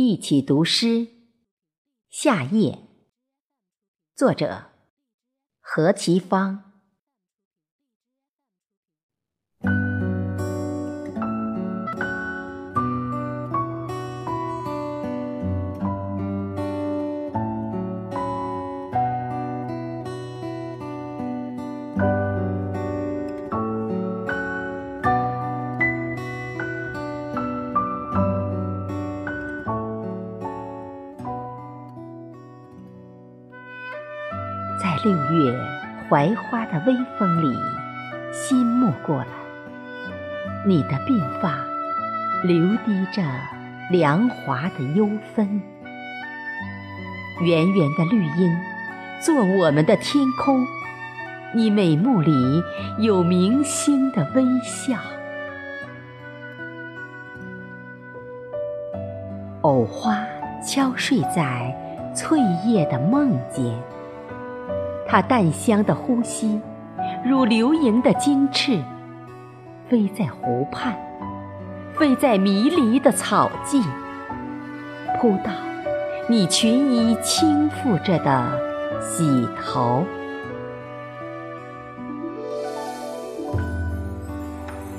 一起读诗，夏夜。作者：何其芳。六月槐花的微风里，心没过了你的鬓发，流滴着凉滑的幽芬。圆圆的绿荫，做我们的天空。你美目里有明星的微笑。藕花悄睡在翠叶的梦间。它淡香的呼吸，如流萤的金翅，飞在湖畔，飞在迷离的草际，扑到你裙衣轻覆着的洗头。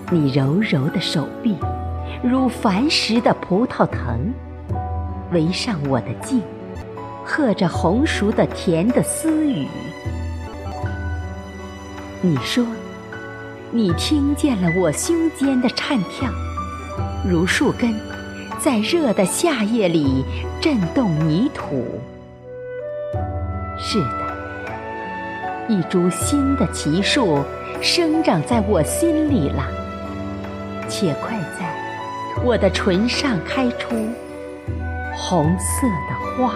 你柔柔的手臂，如繁实的葡萄藤，围上我的颈。和着红熟的甜的私语，你说，你听见了我胸间的颤跳，如树根在热的夏夜里震动泥土。是的，一株新的奇树生长在我心里了，且快在我的唇上开出红色的花。